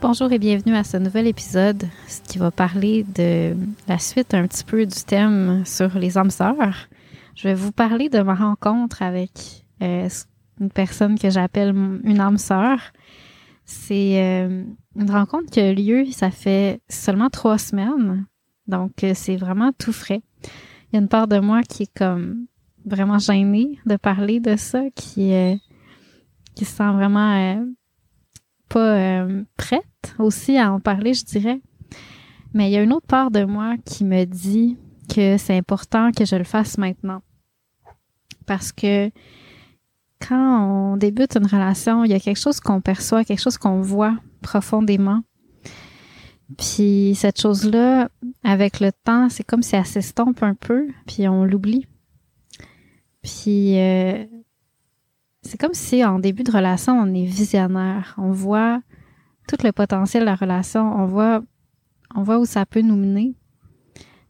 Bonjour et bienvenue à ce nouvel épisode qui va parler de la suite un petit peu du thème sur les âmes sœurs. Je vais vous parler de ma rencontre avec euh, une personne que j'appelle une âme sœur. C'est euh, une rencontre qui a lieu, ça fait seulement trois semaines, donc euh, c'est vraiment tout frais. Il y a une part de moi qui est comme vraiment gênée de parler de ça, qui, qui se sent vraiment pas prête aussi à en parler, je dirais. Mais il y a une autre part de moi qui me dit que c'est important que je le fasse maintenant. Parce que quand on débute une relation, il y a quelque chose qu'on perçoit, quelque chose qu'on voit profondément. Puis cette chose-là, avec le temps, c'est comme si elle s'estompe un peu, puis on l'oublie. Puis euh, c'est comme si en début de relation, on est visionnaire. On voit tout le potentiel de la relation. On voit, on voit où ça peut nous mener.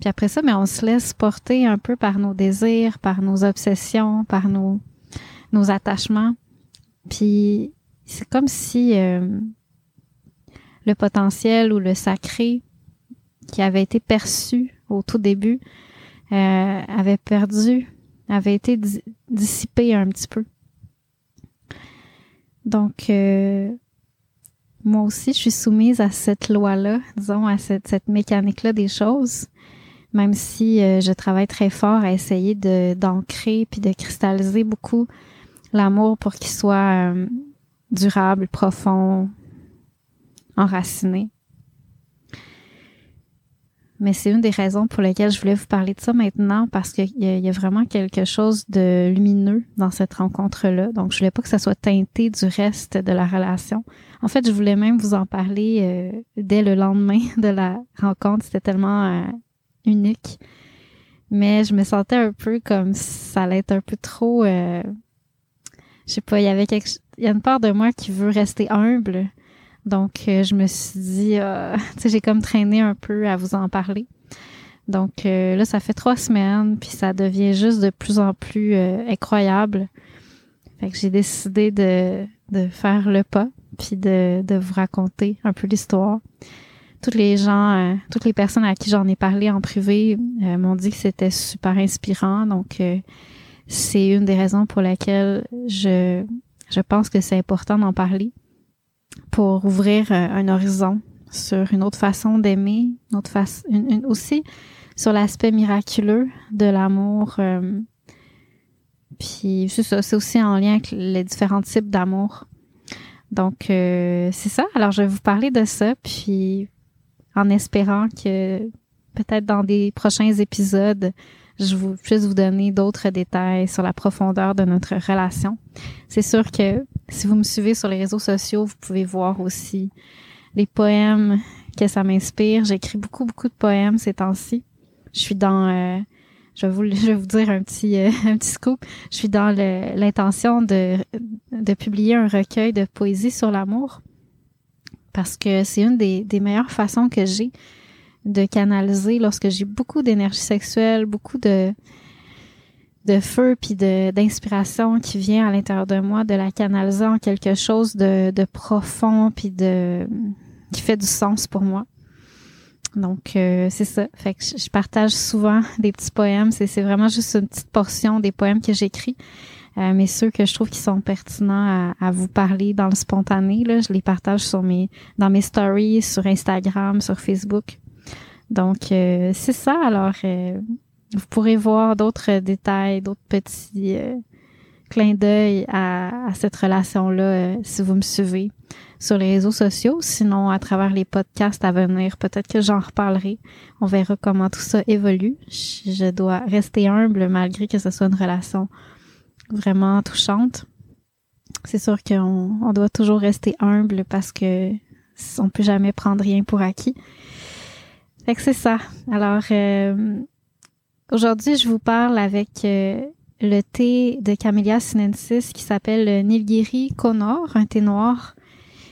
Puis après ça, mais on se laisse porter un peu par nos désirs, par nos obsessions, par nos, nos attachements. Puis c'est comme si euh, le potentiel ou le sacré qui avait été perçu au tout début euh, avait perdu, avait été dissipé un petit peu. Donc, euh, moi aussi, je suis soumise à cette loi-là, disons, à cette, mécanique-là des choses, même si euh, je travaille très fort à essayer d'ancrer puis de cristalliser beaucoup l'amour pour qu'il soit euh, durable, profond, enraciné. Mais c'est une des raisons pour lesquelles je voulais vous parler de ça maintenant parce qu'il y, a vraiment quelque chose de lumineux dans cette rencontre-là. Donc, je voulais pas que ça soit teinté du reste de la relation. En fait, je voulais même vous en parler euh, dès le lendemain de la rencontre. C'était tellement euh, unique. Mais je me sentais un peu comme ça allait être un peu trop... Euh, je sais pas, il y avait quelque... Il y a une part de moi qui veut rester humble donc, euh, je me suis dit, euh, tu sais, j'ai comme traîné un peu à vous en parler. Donc euh, là, ça fait trois semaines, puis ça devient juste de plus en plus incroyable. Fait que j'ai décidé de, de faire le pas, puis de, de vous raconter un peu l'histoire. Toutes les gens, toutes les personnes à qui j'en ai parlé en privé m'ont dit que c'était super inspirant. Donc, c'est une des raisons pour lesquelles je, je pense que c'est important d'en parler pour ouvrir euh, un horizon sur une autre façon d'aimer, une autre face, une, aussi sur l'aspect miraculeux de l'amour. Euh, puis c'est ça, c'est aussi en lien avec les différents types d'amour. Donc euh, c'est ça. Alors je vais vous parler de ça, puis en espérant que peut-être dans des prochains épisodes, je vous puisse vous donner d'autres détails sur la profondeur de notre relation. C'est sûr que si vous me suivez sur les réseaux sociaux, vous pouvez voir aussi les poèmes que ça m'inspire. J'écris beaucoup, beaucoup de poèmes ces temps-ci. Je suis dans, euh, je, vais vous, je vais vous dire un petit, euh, un petit scoop. Je suis dans l'intention de, de publier un recueil de poésie sur l'amour parce que c'est une des, des meilleures façons que j'ai de canaliser lorsque j'ai beaucoup d'énergie sexuelle, beaucoup de de feu puis de d'inspiration qui vient à l'intérieur de moi, de la canaliser en quelque chose de, de profond puis de qui fait du sens pour moi. Donc euh, c'est ça. Fait que je partage souvent des petits poèmes. C'est c'est vraiment juste une petite portion des poèmes que j'écris. Euh, mais ceux que je trouve qui sont pertinents à, vous parler dans le spontané, là, je les partage sur mes dans mes stories, sur Instagram, sur Facebook. Donc, euh, c'est ça. Alors, vous pourrez voir d'autres détails, d'autres petits euh, clins d'œil à, cette relation-là si vous me suivez sur les réseaux sociaux. Sinon, à travers les podcasts à venir, peut-être que j'en reparlerai. On verra comment tout ça évolue. Je, dois rester humble malgré que ce soit une relation vraiment touchante. C'est sûr qu'on on doit toujours rester humble parce que on peut jamais prendre rien pour acquis. Fait que c'est ça. Alors, euh, aujourd'hui, je vous parle avec euh, le thé de Camellia sinensis qui s'appelle Nilgiri Conor, un thé noir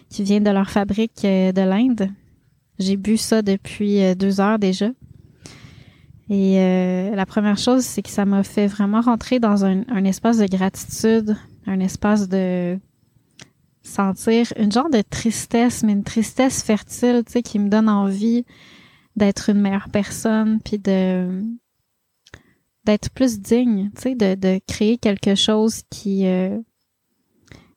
qui vient de leur fabrique euh, de l'Inde. J'ai bu ça depuis deux heures déjà. Et la première chose, c'est que ça m'a fait vraiment rentrer dans un, un, espace de gratitude, un espace de sentir une genre de tristesse, mais une tristesse fertile, tu sais, qui me donne envie d'être une meilleure personne, puis de d'être plus digne, tu sais, de, créer quelque chose qui euh,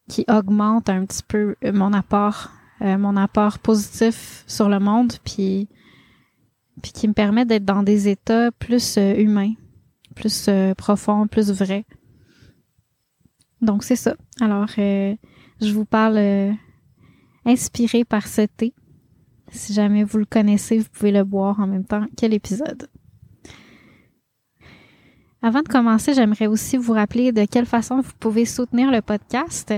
qui augmente un petit peu mon apport, euh, mon apport positif sur le monde, puis puis qui me permet d'être dans des états plus euh, humains, plus profonds, plus vrais. Donc c'est ça. Alors je vous parle inspiré par ce thé si jamais vous le connaissez, vous pouvez le boire en même temps que l'épisode. Avant de commencer, j'aimerais aussi vous rappeler de quelle façon vous pouvez soutenir le podcast.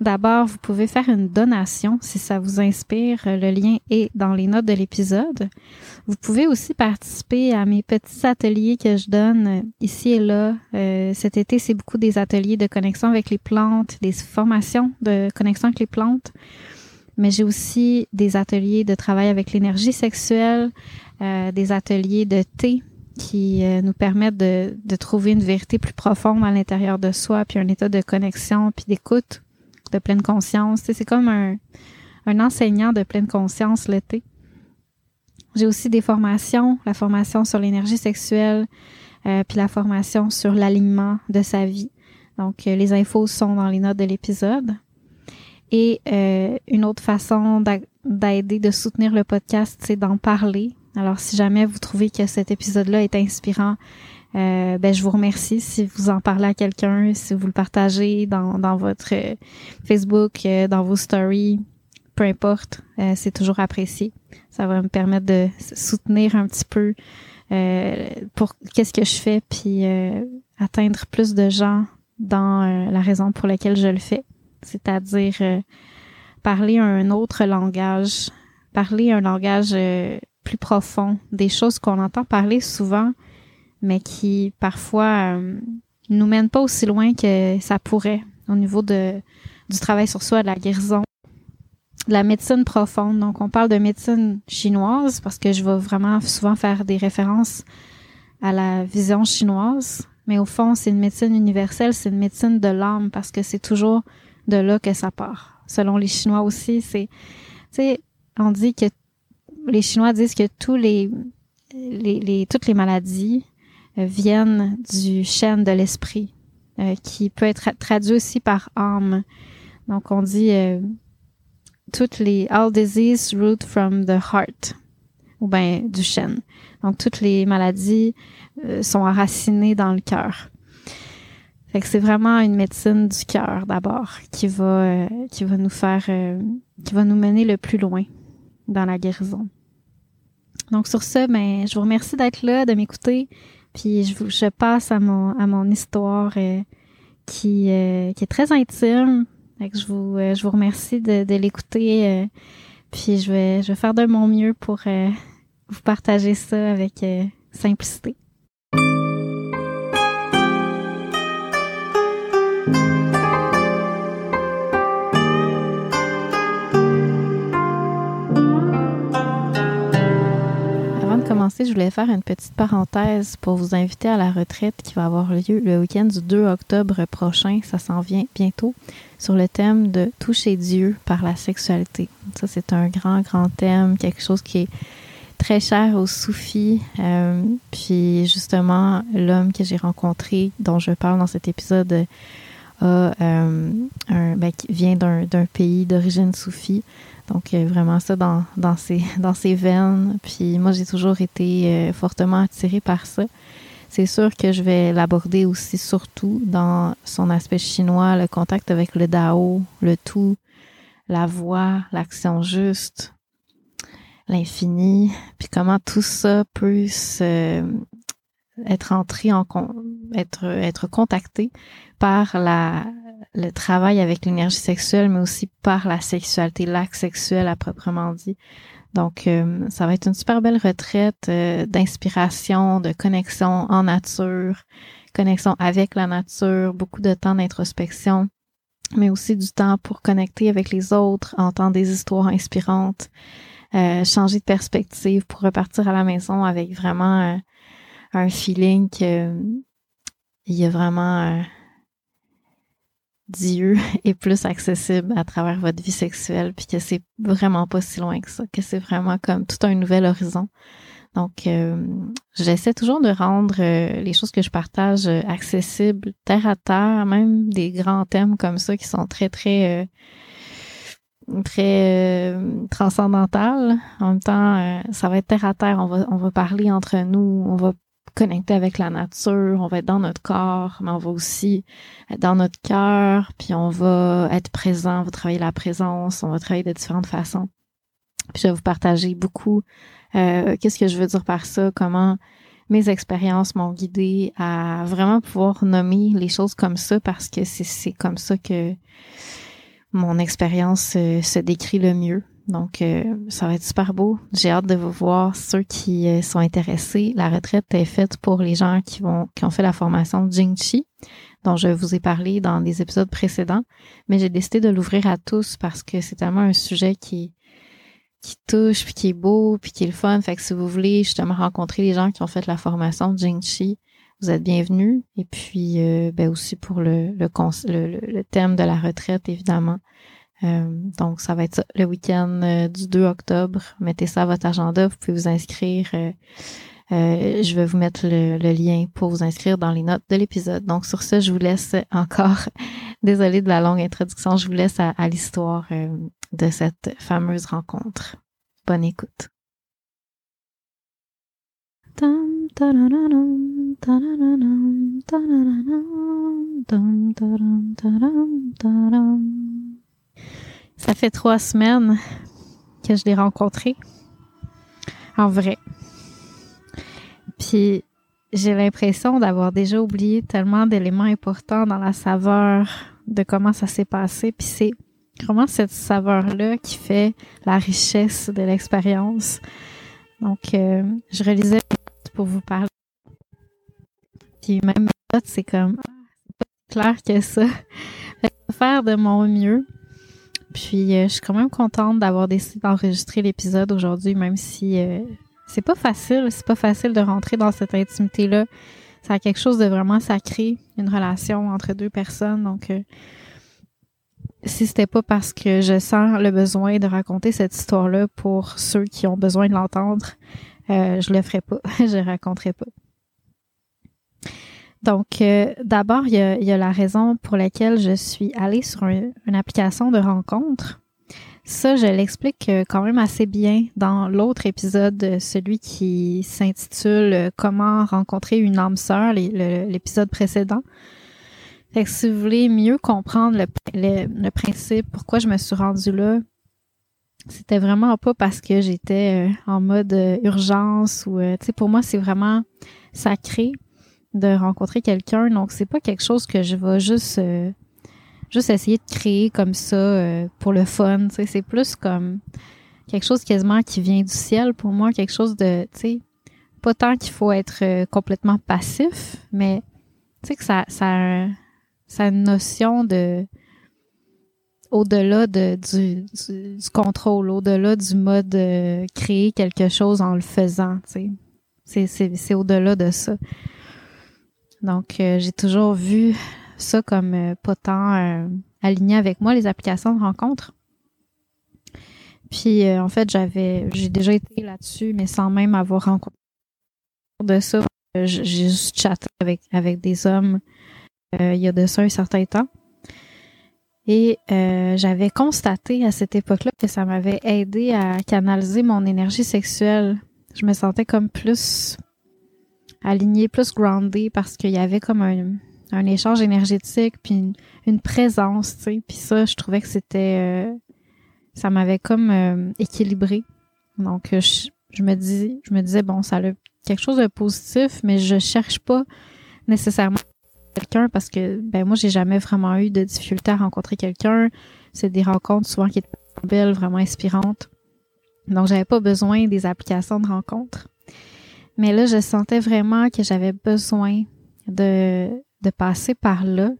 D'abord, vous pouvez faire une donation si ça vous inspire. Le lien est dans les notes de l'épisode. Vous pouvez aussi participer à mes petits ateliers que je donne ici et là. Euh, cet été, c'est beaucoup des ateliers de connexion avec les plantes, des formations de connexion avec les plantes mais j'ai aussi des ateliers de travail avec l'énergie sexuelle, euh, des ateliers de thé qui euh, nous permettent de, de, trouver une vérité plus profonde à l'intérieur de soi, puis un état de connexion, puis d'écoute, de pleine conscience. C'est comme un, un enseignant de pleine conscience, le thé. J'ai aussi des formations, la formation sur l'énergie sexuelle, euh, puis la formation sur l'alignement de sa vie. Donc, les infos sont dans les notes de l'épisode. Et euh, une autre façon d'aider, de soutenir le podcast, c'est d'en parler. Alors, si jamais vous trouvez que cet épisode-là est inspirant, euh, ben, je vous remercie si vous en parlez à quelqu'un, si vous le partagez dans, dans votre euh, Facebook, euh, dans vos stories, peu importe, c'est toujours apprécié. Ça va me permettre de soutenir un petit peu pour qu'est-ce que je fais, puis atteindre plus de gens dans la raison pour laquelle je le fais c'est-à-dire euh, parler un autre langage, parler un langage euh, plus profond, des choses qu'on entend parler souvent, mais qui parfois euh, nous mènent pas aussi loin que ça pourrait au niveau du travail sur soi, de la guérison, la médecine profonde. Donc, on parle de médecine chinoise parce que je vais vraiment souvent faire des références à la vision chinoise. Mais au fond, c'est une médecine universelle, c'est une médecine de l'âme parce que c'est toujours de là que ça part. Selon les Chinois aussi, c'est, tu sais, on dit que les Chinois disent que tous les, toutes les maladies euh, viennent du chêne de l'esprit, euh, qui peut être traduit aussi par âme. Donc on dit euh, toutes les all disease root from the heart ou ben du chêne. Donc toutes les maladies sont enracinées dans le cœur c'est vraiment une médecine du cœur d'abord qui va euh, qui va nous faire euh, qui va nous mener le plus loin dans la guérison. Donc sur ce, ben je vous remercie d'être là, de m'écouter, puis je vous je passe à mon à mon histoire euh, qui qui est très intime. je vous je vous remercie de, de l'écouter, puis je vais je vais faire de mon mieux pour vous partager ça avec simplicité. Je voulais faire une petite parenthèse pour vous inviter à la retraite qui va avoir lieu le week-end du 2 octobre prochain. Ça s'en vient bientôt sur le thème de toucher Dieu par la sexualité. Ça, c'est un grand, grand thème, quelque chose qui est très cher aux soufis. Euh, puis justement, l'homme que j'ai rencontré, dont je parle dans cet épisode, euh, ben, vient d'un pays d'origine soufie. Donc euh, vraiment ça dans, dans, ses, dans ses veines. Puis moi, j'ai toujours été fortement attirée par ça. C'est sûr que je vais l'aborder aussi surtout dans son aspect chinois, le contact avec le Dao, le tout, la voix, l'action juste, l'infini, puis comment tout ça peut être entré en être être contacté par la le travail avec l'énergie sexuelle, mais aussi par la sexualité, l'acte sexuel à proprement dit. Donc, euh, ça va être une super belle retraite euh, d'inspiration, de connexion en nature, connexion avec la nature, beaucoup de temps d'introspection, mais aussi du temps pour connecter avec les autres, entendre des histoires inspirantes, euh, changer de perspective pour repartir à la maison avec vraiment un feeling que il y a vraiment Dieu est plus accessible à travers votre vie sexuelle, puis que c'est vraiment pas si loin que ça, que c'est vraiment comme tout un nouvel horizon. Donc, euh, j'essaie toujours de rendre euh, les choses que je partage euh, accessibles, terre à terre, même des grands thèmes comme ça qui sont très, très, très transcendantales. En même temps, ça va être terre à terre. On va, on va parler entre nous, on va connecter avec la nature, on va être dans notre corps, mais on va aussi être dans notre cœur, puis on va être présent, on va travailler la présence, on va travailler de différentes façons. Puis je vais vous partager beaucoup euh, qu'est-ce que je veux dire par ça, comment mes expériences m'ont guidé à vraiment pouvoir nommer les choses comme ça parce que c'est comme ça que mon expérience euh, se décrit le mieux. Donc, euh, ça va être super beau. J'ai hâte de vous voir ceux qui euh, sont intéressés. La retraite est faite pour les gens qui vont qui ont fait la formation Jingchi, dont je vous ai parlé dans des épisodes précédents. Mais j'ai décidé de l'ouvrir à tous parce que c'est tellement un sujet qui qui touche, puis qui est beau, puis qui est le fun. Fait que si vous voulez justement rencontrer les gens qui ont fait la formation Jingchi, vous êtes bienvenus. Et puis, euh, ben aussi pour le, le, le thème de la retraite, évidemment. Euh, donc, ça va être le week-end euh, du 2 octobre. Mettez ça à votre agenda. Vous pouvez vous inscrire. Euh, je vais vous mettre le, lien pour vous inscrire dans les notes de l'épisode. Donc, sur ce, je vous laisse encore. Désolée de la longue introduction. Je vous laisse à, l'histoire de cette fameuse rencontre. Bonne écoute. Ça fait trois semaines que je l'ai rencontré. En vrai. Puis j'ai l'impression d'avoir déjà oublié tellement d'éléments importants dans la saveur de comment ça s'est passé. Puis c'est vraiment cette saveur-là qui fait la richesse de l'expérience. Donc, euh, je relisais pour vous parler. Puis même c'est comme ah, c'est pas clair que ça. Faire de mon mieux puis euh, je suis quand même contente d'avoir décidé d'enregistrer l'épisode aujourd'hui, même si euh, c'est pas facile, c'est pas facile de rentrer dans cette intimité-là. Ça a quelque chose de vraiment sacré, une relation entre deux personnes. Donc euh, si c'était pas parce que je sens le besoin de raconter cette histoire-là pour ceux qui ont besoin de l'entendre, je le ferais pas, je raconterais pas. Donc, euh, d'abord, il y, a, la raison pour laquelle je suis allée sur une application de rencontre. Ça, je l'explique euh, quand même assez bien dans l'autre épisode, celui qui s'intitule euh, Comment rencontrer une âme sœur, l'épisode précédent. Fait que si vous voulez mieux comprendre le, principe, pourquoi je me suis rendue là, c'était vraiment pas parce que j'étais en mode urgence ou, tu sais, pour moi, c'est vraiment sacré de rencontrer quelqu'un. Donc, c'est pas quelque chose que je vais juste, euh, juste essayer de créer comme ça euh, pour le fun. C'est plus comme quelque chose quasiment qui vient du ciel pour moi, quelque chose de, tu sais, pas tant qu'il faut être euh, complètement passif, mais tu sais que ça, ça, a une notion de au-delà de, du, du, contrôle, au-delà du mode créer quelque chose en le faisant, tu sais. C'est au-delà de ça. Donc, euh, j'ai toujours vu ça comme euh, pas tant aligné avec moi, les applications de rencontres. Puis, en fait, j'avais, j'ai déjà été là-dessus, mais sans même avoir rencontré de ça. J'ai juste chatté avec, avec des hommes il y a de ça un certain temps. Et euh, j'avais constaté à cette époque-là que ça m'avait aidé à canaliser mon énergie sexuelle. Je me sentais comme plus alignée, plus groundée parce qu'il y avait comme un, un échange énergétique puis une, présence, tu sais. Puis ça, je trouvais que c'était... Euh, ça m'avait comme euh, équilibré. Donc, je, je, me dis, je me disais, bon, ça a quelque chose de positif, mais je cherche pas nécessairement quelqu'un parce que ben moi j'ai jamais vraiment eu de difficulté à rencontrer quelqu'un. C'est des rencontres souvent qui étaient belles, vraiment inspirantes. Donc j'avais pas besoin des applications de rencontres. Mais là je sentais vraiment que j'avais besoin de de passer par là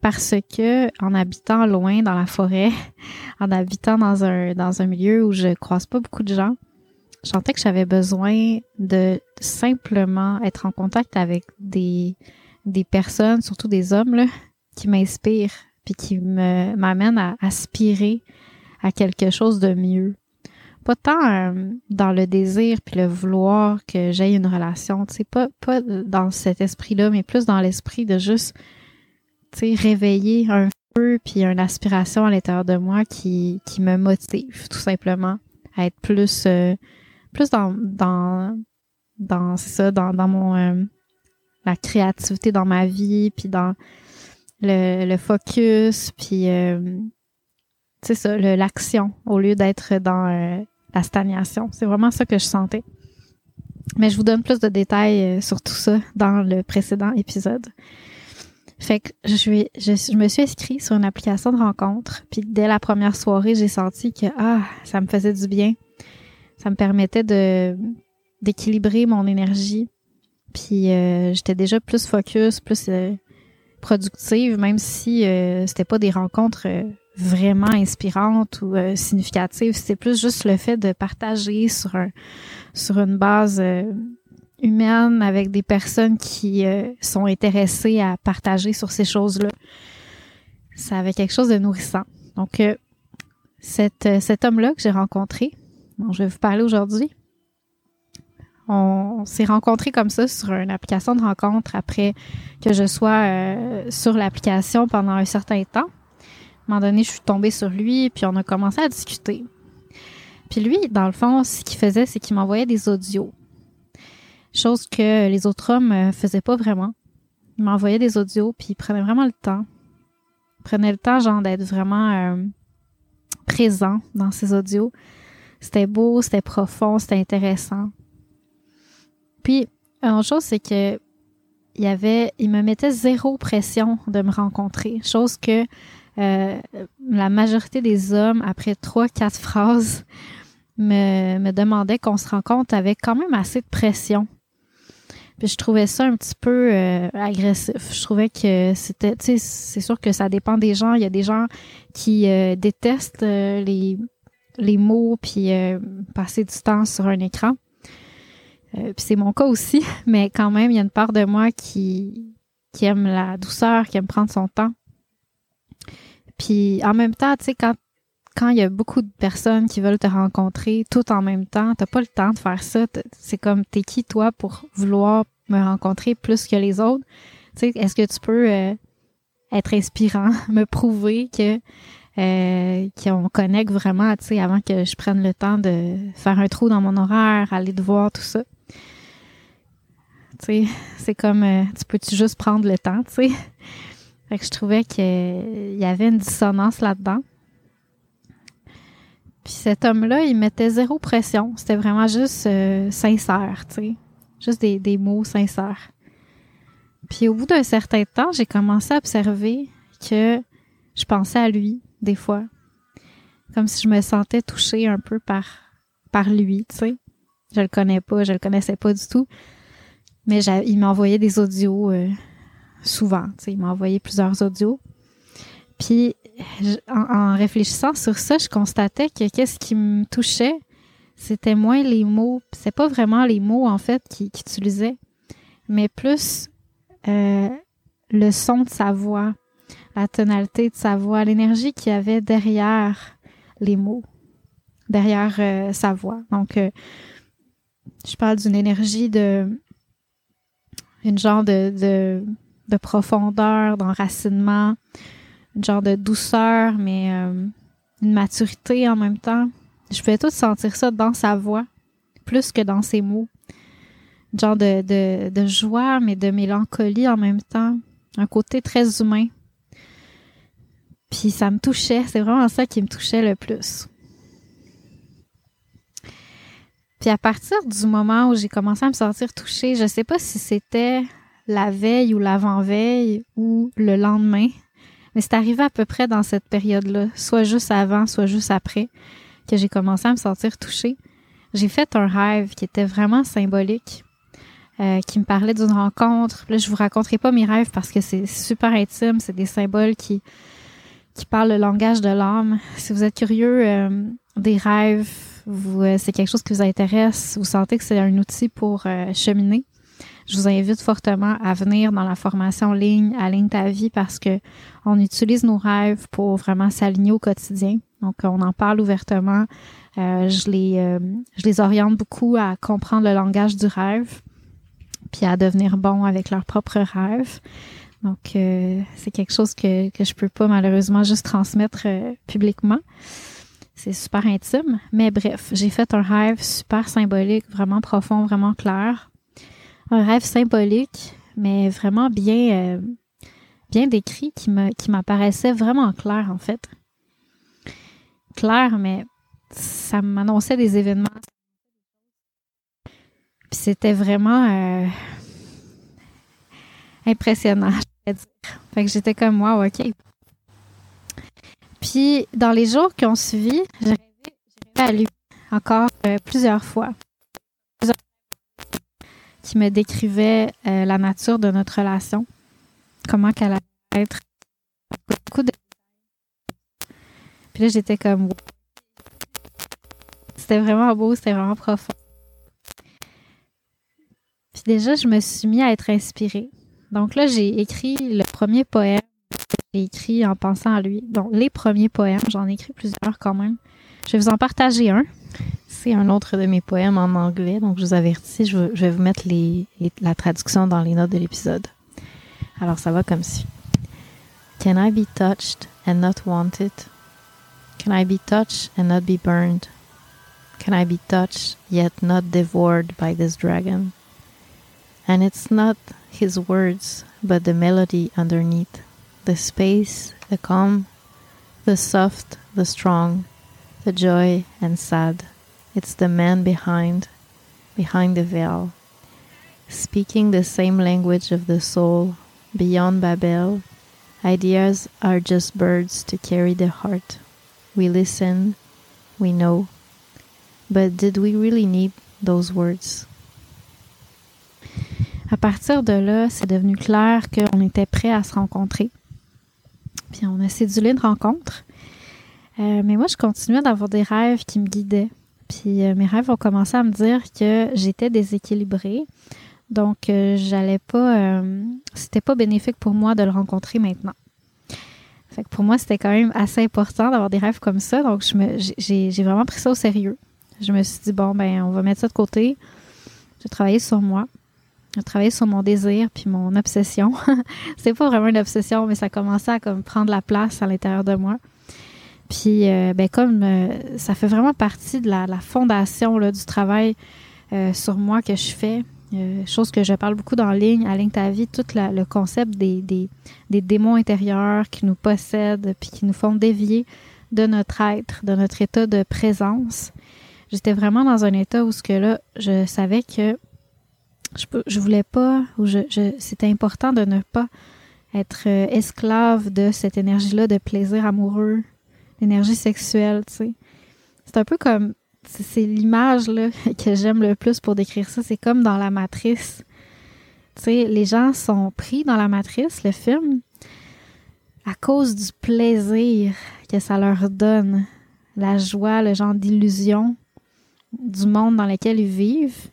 parce que en habitant loin dans la forêt, en habitant dans un dans un milieu où je croise pas beaucoup de gens, je sentais que j'avais besoin de simplement être en contact avec des des personnes, surtout des hommes, là, qui m'inspirent puis qui me m'amènent à aspirer à quelque chose de mieux. Pas tant euh, dans le désir puis le vouloir que j'aie une relation, tu sais, pas, pas dans cet esprit-là, mais plus dans l'esprit de juste, tu sais, réveiller un feu puis une aspiration à l'intérieur de moi qui, qui me motive, tout simplement, à être plus, euh, plus dans, dans, dans, ça, dans, dans mon, euh, la créativité dans ma vie, puis dans le, le focus, puis euh, c'est ça, l'action au lieu d'être dans euh, la stagnation. C'est vraiment ça que je sentais. Mais je vous donne plus de détails euh, sur tout ça dans le précédent épisode. Fait que je, vais, je, me suis inscrite sur une application de rencontre, puis dès la première soirée, j'ai senti que ah, ça me faisait du bien. Ça me permettait de d'équilibrer mon énergie, puis euh, j'étais déjà plus focus, plus euh, productive, même si euh, c'était pas des rencontres vraiment inspirantes ou significatives. C'était plus juste le fait de partager sur un sur une base humaine avec des personnes qui sont intéressées à partager sur ces choses-là. Ça avait quelque chose de nourrissant. Donc cet, cet homme-là que j'ai rencontré, dont je vais vous parler aujourd'hui, on, s'est rencontrés comme ça sur une application de rencontre après que je sois euh, sur l'application pendant un certain temps. Un moment donné, je suis tombée sur lui, puis on a commencé à discuter. Puis lui, dans le fond, ce qu'il faisait, c'est qu'il m'envoyait des audios. Chose que les autres hommes ne euh, faisaient pas vraiment. Il m'envoyait des audios, puis il prenait vraiment le temps. Il prenait le temps, genre, d'être vraiment euh, présent dans ses audios. C'était beau, c'était profond, c'était intéressant. Puis, une autre chose, c'est que il y avait, il me mettait zéro pression de me rencontrer, chose que euh, la majorité des hommes, après trois, quatre phrases, me, demandaient qu'on se rencontre avec quand même assez de pression. Puis je trouvais ça un petit peu euh, agressif. Je trouvais que c'était, tu sais, c'est sûr que ça dépend des gens. Il y a des gens qui euh, détestent les, les mots puis passer du temps sur un écran. Puis c'est mon cas aussi, mais quand même, il y a une part de moi qui, qui aime la douceur, qui aime prendre son temps. Puis en même temps, tu sais, quand quand il y a beaucoup de personnes qui veulent te rencontrer tout en même temps, t'as pas le temps de faire ça. C'est comme t'es qui toi pour vouloir me rencontrer plus que les autres? Tu sais, est-ce que tu peux euh, être inspirant, me prouver que euh, qu'on connecte vraiment, tu sais, avant que je prenne le temps de faire un trou dans mon horaire, aller te voir tout ça? C'est comme, euh, tu peux-tu juste prendre le temps, tu sais? Fait que je trouvais qu'il y avait une dissonance là-dedans. Puis cet homme-là, il mettait zéro pression. C'était vraiment juste euh, sincère, tu sais. Juste des, des mots sincères. Puis au bout d'un certain temps, j'ai commencé à observer que je pensais à lui, des fois. Comme si je me sentais touchée un peu par, par lui, tu sais. Je le connais pas, je le connaissais pas du tout. Mais il m'a envoyé des audios euh, souvent. Il m'a envoyé plusieurs audios. Puis, en, réfléchissant sur ça, je constatais que qu'est-ce qui me touchait, c'était moins les mots. C'est pas vraiment les mots, en fait, qu'il utilisait, mais plus euh, le son de sa voix, la tonalité de sa voix, l'énergie qu'il y avait derrière les mots, derrière euh, sa voix. Donc, euh, je parle d'une énergie de une genre de, de, de profondeur, d'enracinement, une genre de douceur, mais euh, une maturité en même temps. Je pouvais tout sentir ça dans sa voix, plus que dans ses mots. Une genre de, de, de joie, mais de mélancolie en même temps. Un côté très humain. Puis ça me touchait, c'est vraiment ça qui me touchait le plus. Puis à partir du moment où j'ai commencé à me sentir touchée, je sais pas si c'était la veille ou l'avant-veille ou le lendemain, mais c'est arrivé à peu près dans cette période-là, soit juste avant, soit juste après, que j'ai commencé à me sentir touchée. J'ai fait un rêve qui était vraiment symbolique, euh, qui me parlait d'une rencontre. Là, je vous raconterai pas mes rêves parce que c'est super intime, c'est des symboles qui qui parlent le langage de l'âme. Si vous êtes curieux euh, des rêves, vous, euh, c'est quelque chose qui vous intéresse, vous sentez que c'est un outil pour cheminer, je vous invite fortement à venir dans la formation ligne Aligne ta vie parce que on utilise nos rêves pour vraiment s'aligner au quotidien. Donc, on en parle ouvertement. Euh, je les euh, je les oriente beaucoup à comprendre le langage du rêve, puis à devenir bon avec leurs propres rêves. Donc, euh, c'est quelque chose que, que je peux pas malheureusement juste transmettre publiquement. C'est super intime. Mais bref, j'ai fait un rêve super symbolique, vraiment profond, vraiment clair un rêve symbolique, mais vraiment bien, euh, bien décrit, qui me, qui m'apparaissait vraiment clair, en fait. Clair, mais ça m'annonçait des événements. Puis c'était vraiment euh, impressionnant, je vais dire. Fait que j'étais comme, wow, OK. Puis, dans les jours qui ont suivi, j'ai rêvé, à lui encore euh, plusieurs fois qui me décrivait euh, la nature de notre relation, comment qu'elle allait être. Beaucoup de... Puis là, j'étais comme... C'était vraiment beau, c'était vraiment profond. Puis déjà, je me suis mis à être inspirée. Donc là, j'ai écrit le premier poème j'ai écrit en pensant à lui. Donc, les premiers poèmes, j'en ai écrit plusieurs quand même. Je vais vous en partager un un autre de mes poèmes en anglais, donc je vous avertis, je, vais vous mettre la traduction dans les notes de l'épisode. Alors ça va comme suit. Can I be touched and not wanted? Can I be touched and not be burned? Can I be touched yet not devoured by this dragon? And it's not his words, but the melody underneath, the space, the calm, the soft, the strong, the joy and sad. It's the man behind, behind the veil, speaking the same language of the soul. Beyond Babel, ideas are just birds to carry the heart. We listen, we know. But did we really need those words? À partir de là, c'est devenu clair qu'on était prêt à se rencontrer. Puis on a cédulé une rencontre. Euh, mais moi, je continuais d'avoir des rêves qui me guidaient. Puis euh, mes rêves ont commencé à me dire que j'étais déséquilibrée. Donc, euh, j'allais pas. C'était pas bénéfique pour moi de le rencontrer maintenant. Fait que pour moi, c'était quand même assez important d'avoir des rêves comme ça. Donc, j'ai, vraiment pris ça au sérieux. Je me suis dit, bon, ben, on va mettre ça de côté. J'ai travaillé sur moi. J'ai travaillé sur mon désir puis mon obsession. c'est pas vraiment une obsession, mais ça commençait à comme prendre la place à l'intérieur de moi. Puis, euh, ben, comme euh, ça fait vraiment partie de la, fondation là, du travail euh, sur moi que je fais, chose que je parle beaucoup dans ligne, à ligne ta vie, tout le concept des, des, des, démons intérieurs qui nous possèdent puis qui nous font dévier de notre être, de notre état de présence. J'étais vraiment dans un état où ce que là, je savais que je, je voulais pas, ou je, je c'était important de ne pas être esclave de cette énergie-là de plaisir amoureux, l'énergie sexuelle, tu sais. C'est un peu comme c'est l'image là que j'aime le plus pour décrire ça, c'est comme dans la matrice. Tu sais, les gens sont pris dans la matrice, le film. à cause du plaisir que ça leur donne, la joie, le genre d'illusion du monde dans lequel ils vivent.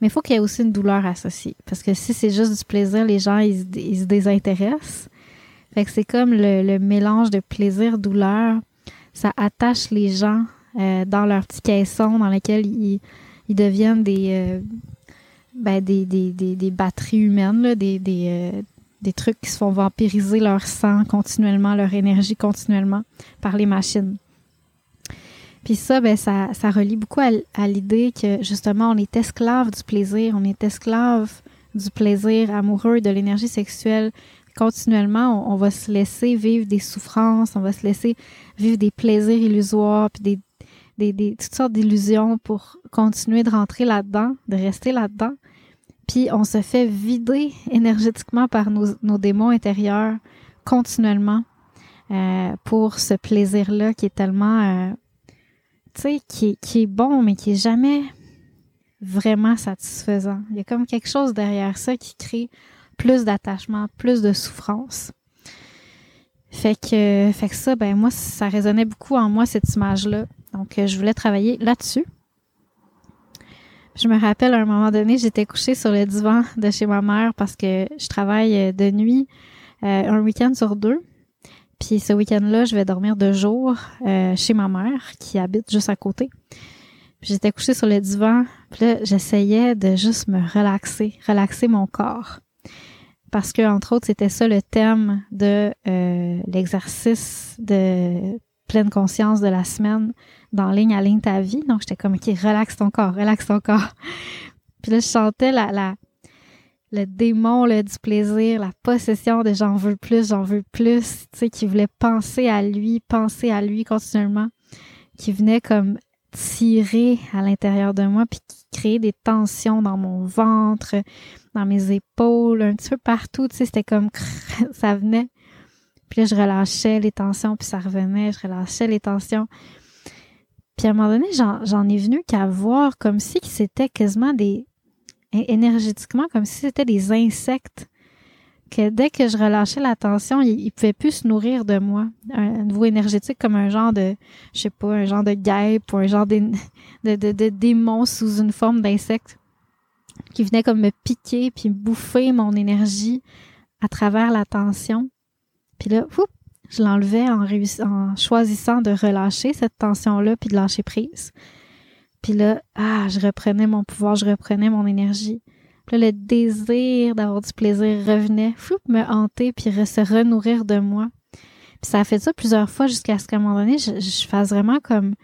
Mais il faut qu'il y ait aussi une douleur associée. Parce que si c'est juste du plaisir, les gens, ils, se désintéressent. Fait que c'est comme le, mélange de plaisir-douleur. Ça attache les gens euh, dans leur petit caisson dans lequel ils, deviennent des, euh, ben, des, des, des, batteries humaines, des, des, euh, des trucs qui se font vampiriser leur sang continuellement, leur énergie continuellement par les machines. Puis ça, ben, ça, ça relie beaucoup à, l'idée que justement, on est esclave du plaisir, on est esclave du plaisir amoureux, de l'énergie sexuelle. Continuellement, on, va se laisser vivre des souffrances, on va se laisser vivre des plaisirs illusoires, puis des, des, des toutes sortes d'illusions pour continuer de rentrer là-dedans, de rester là-dedans. Puis on se fait vider énergétiquement par nos, nos démons intérieurs continuellement euh, pour ce plaisir-là qui est tellement euh, qui, qui est bon, mais qui est jamais vraiment satisfaisant. Il y a comme quelque chose derrière ça qui crée plus d'attachement, plus de souffrance. Fait que, fait que ça, ben moi, ça résonnait beaucoup en moi, cette image-là. Donc, euh, je voulais travailler là-dessus. Je me rappelle à un moment donné, j'étais couchée sur le divan de chez ma mère parce que je travaille euh, de nuit euh, un week-end sur deux. Puis ce week-end-là, je vais dormir deux jours euh, chez ma mère qui habite juste à côté. J'étais couchée sur le divan, puis là, j'essayais de juste me relaxer, relaxer mon corps. Parce que, entre autres, c'était ça le thème de euh, l'exercice de pleine conscience de la semaine dans Ligne à ligne ta vie. Donc, j'étais comme, OK, relaxe ton corps, relaxe ton corps. Puis là, je chantais la, la, le démon là, du plaisir, la possession de j'en veux plus, j'en veux plus, tu sais, qui voulait penser à lui, penser à lui continuellement, qui venait comme tirer à l'intérieur de moi, créait des tensions dans mon ventre, dans mes épaules, un petit peu partout, tu sais, c'était comme ça venait. Puis là, je relâchais les tensions, puis ça revenait, je relâchais les tensions. Puis à un moment donné, j'en ai venu qu'à voir comme si c'était quasiment des, énergétiquement comme si c'était des insectes que dès que je relâchais la tension, ils, ne pouvaient plus se nourrir de moi. Un, niveau énergétique comme un genre de, je sais pas, un genre de guêpe ou un genre de, démon sous une forme d'insecte qui venait comme me piquer puis bouffer mon énergie à travers la tension. Puis là, je l'enlevais en, en choisissant de relâcher cette tension-là puis de lâcher prise. Puis là, ah, je reprenais mon pouvoir, je reprenais mon énergie. Le désir d'avoir du plaisir revenait, me hanter, puis se renourrir de moi. Puis ça a fait ça plusieurs fois jusqu'à ce qu'à un moment donné, je, fasse vraiment comme...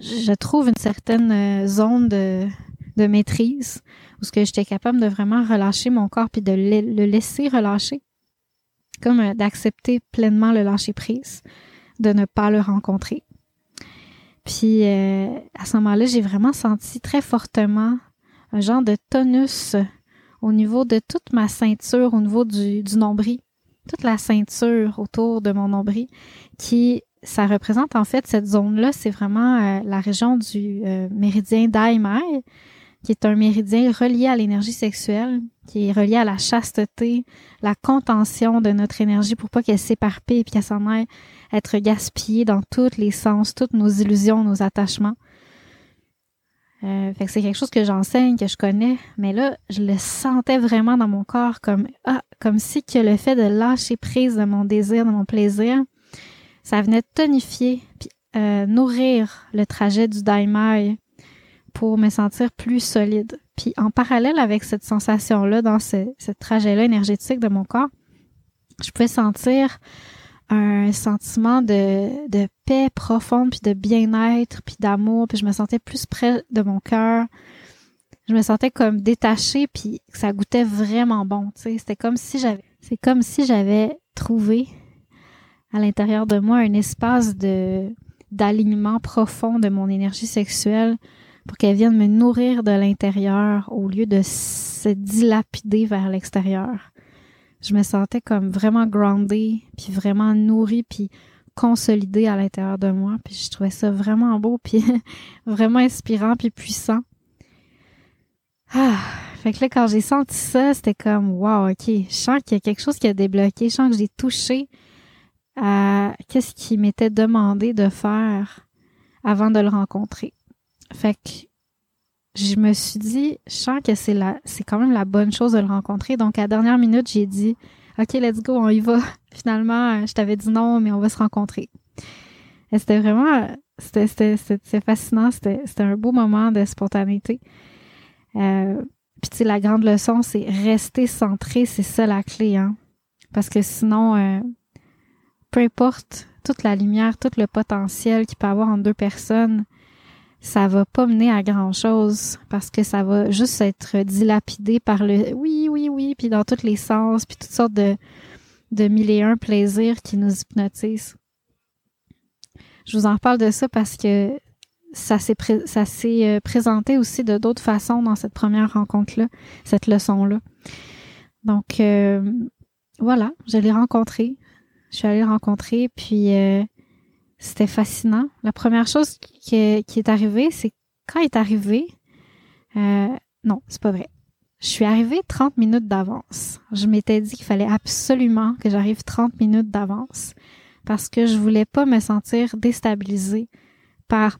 Je trouve une certaine euh, zone de, maîtrise où ce que j'étais capable de vraiment relâcher mon corps puis de le, laisser relâcher. Comme euh, d'accepter pleinement le lâcher prise, de ne pas le rencontrer. Puis euh, à ce moment-là, j'ai vraiment senti très fortement un genre de tonus au niveau de toute ma ceinture, au niveau du, du nombril, toute la ceinture autour de mon nombril, qui ça représente en fait cette zone-là, c'est vraiment euh, la région du euh, méridien d'Aimai, qui est un méridien relié à l'énergie sexuelle, qui est relié à la chasteté, la contention de notre énergie pour pas qu'elle s'éparpille et qu'elle s'en aille être gaspillée dans tous les sens, toutes nos illusions, nos attachements. Euh, fait que c'est quelque chose que j'enseigne, que je connais, mais là, je le sentais vraiment dans mon corps comme ah, comme si que le fait de lâcher prise de mon désir, de mon plaisir, ça venait tonifier puis euh, nourrir le trajet du daimai pour me sentir plus solide. Puis en parallèle avec cette sensation-là, dans ce, ce trajet-là énergétique de mon corps, je pouvais sentir un sentiment de, de profonde, puis de bien-être, puis d'amour, puis je me sentais plus près de mon cœur. Je me sentais comme détachée, puis ça goûtait vraiment bon. C'était comme si j'avais, c'est comme si j'avais trouvé à l'intérieur de moi un espace de d'alignement profond de mon énergie sexuelle pour qu'elle vienne me nourrir de l'intérieur au lieu de se dilapider vers l'extérieur je me sentais comme vraiment groundée, puis vraiment nourrie, puis consolidée à l'intérieur de moi. Puis je trouvais ça vraiment beau, puis vraiment inspirant, puis puissant. Ah, fait que là, quand j'ai senti ça, c'était comme, wow, ok, je sens qu'il y a quelque chose qui a débloqué, je sens que j'ai touché à qu'est-ce qu'il m'était demandé de faire avant de le rencontrer. Fait que je me suis dit, je sens que c'est c'est quand même la bonne chose de le rencontrer. Donc, à la dernière minute, j'ai dit, OK, let's go, on y va. Finalement, je t'avais dit non, mais on va se rencontrer. C'était vraiment, c'était, fascinant. C'était, c'était un beau moment de spontanéité. Euh, puis, tu sais, la grande leçon, c'est rester centré, c'est ça la clé, hein. Parce que sinon, euh, peu importe toute la lumière, tout le potentiel qu'il peut avoir en deux personnes, ça va pas mener à grand chose parce que ça va juste être dilapidé par le oui, oui, puis dans tous les sens, puis toutes sortes de, de mille et un plaisirs qui nous hypnotisent. Je vous en parle de ça parce que ça s'est euh, présenté aussi de d'autres façons dans cette première rencontre là, cette leçon là. Donc euh, voilà, je l'ai rencontré. Je suis allée le rencontrer puis euh, c'était fascinant. La première chose qui est, qui est arrivée, c'est quand il est arrivé, non, c'est pas vrai. Je suis arrivée 30 minutes d'avance. Je m'étais dit qu'il fallait absolument que j'arrive 30 minutes d'avance parce que je voulais pas me sentir déstabilisée par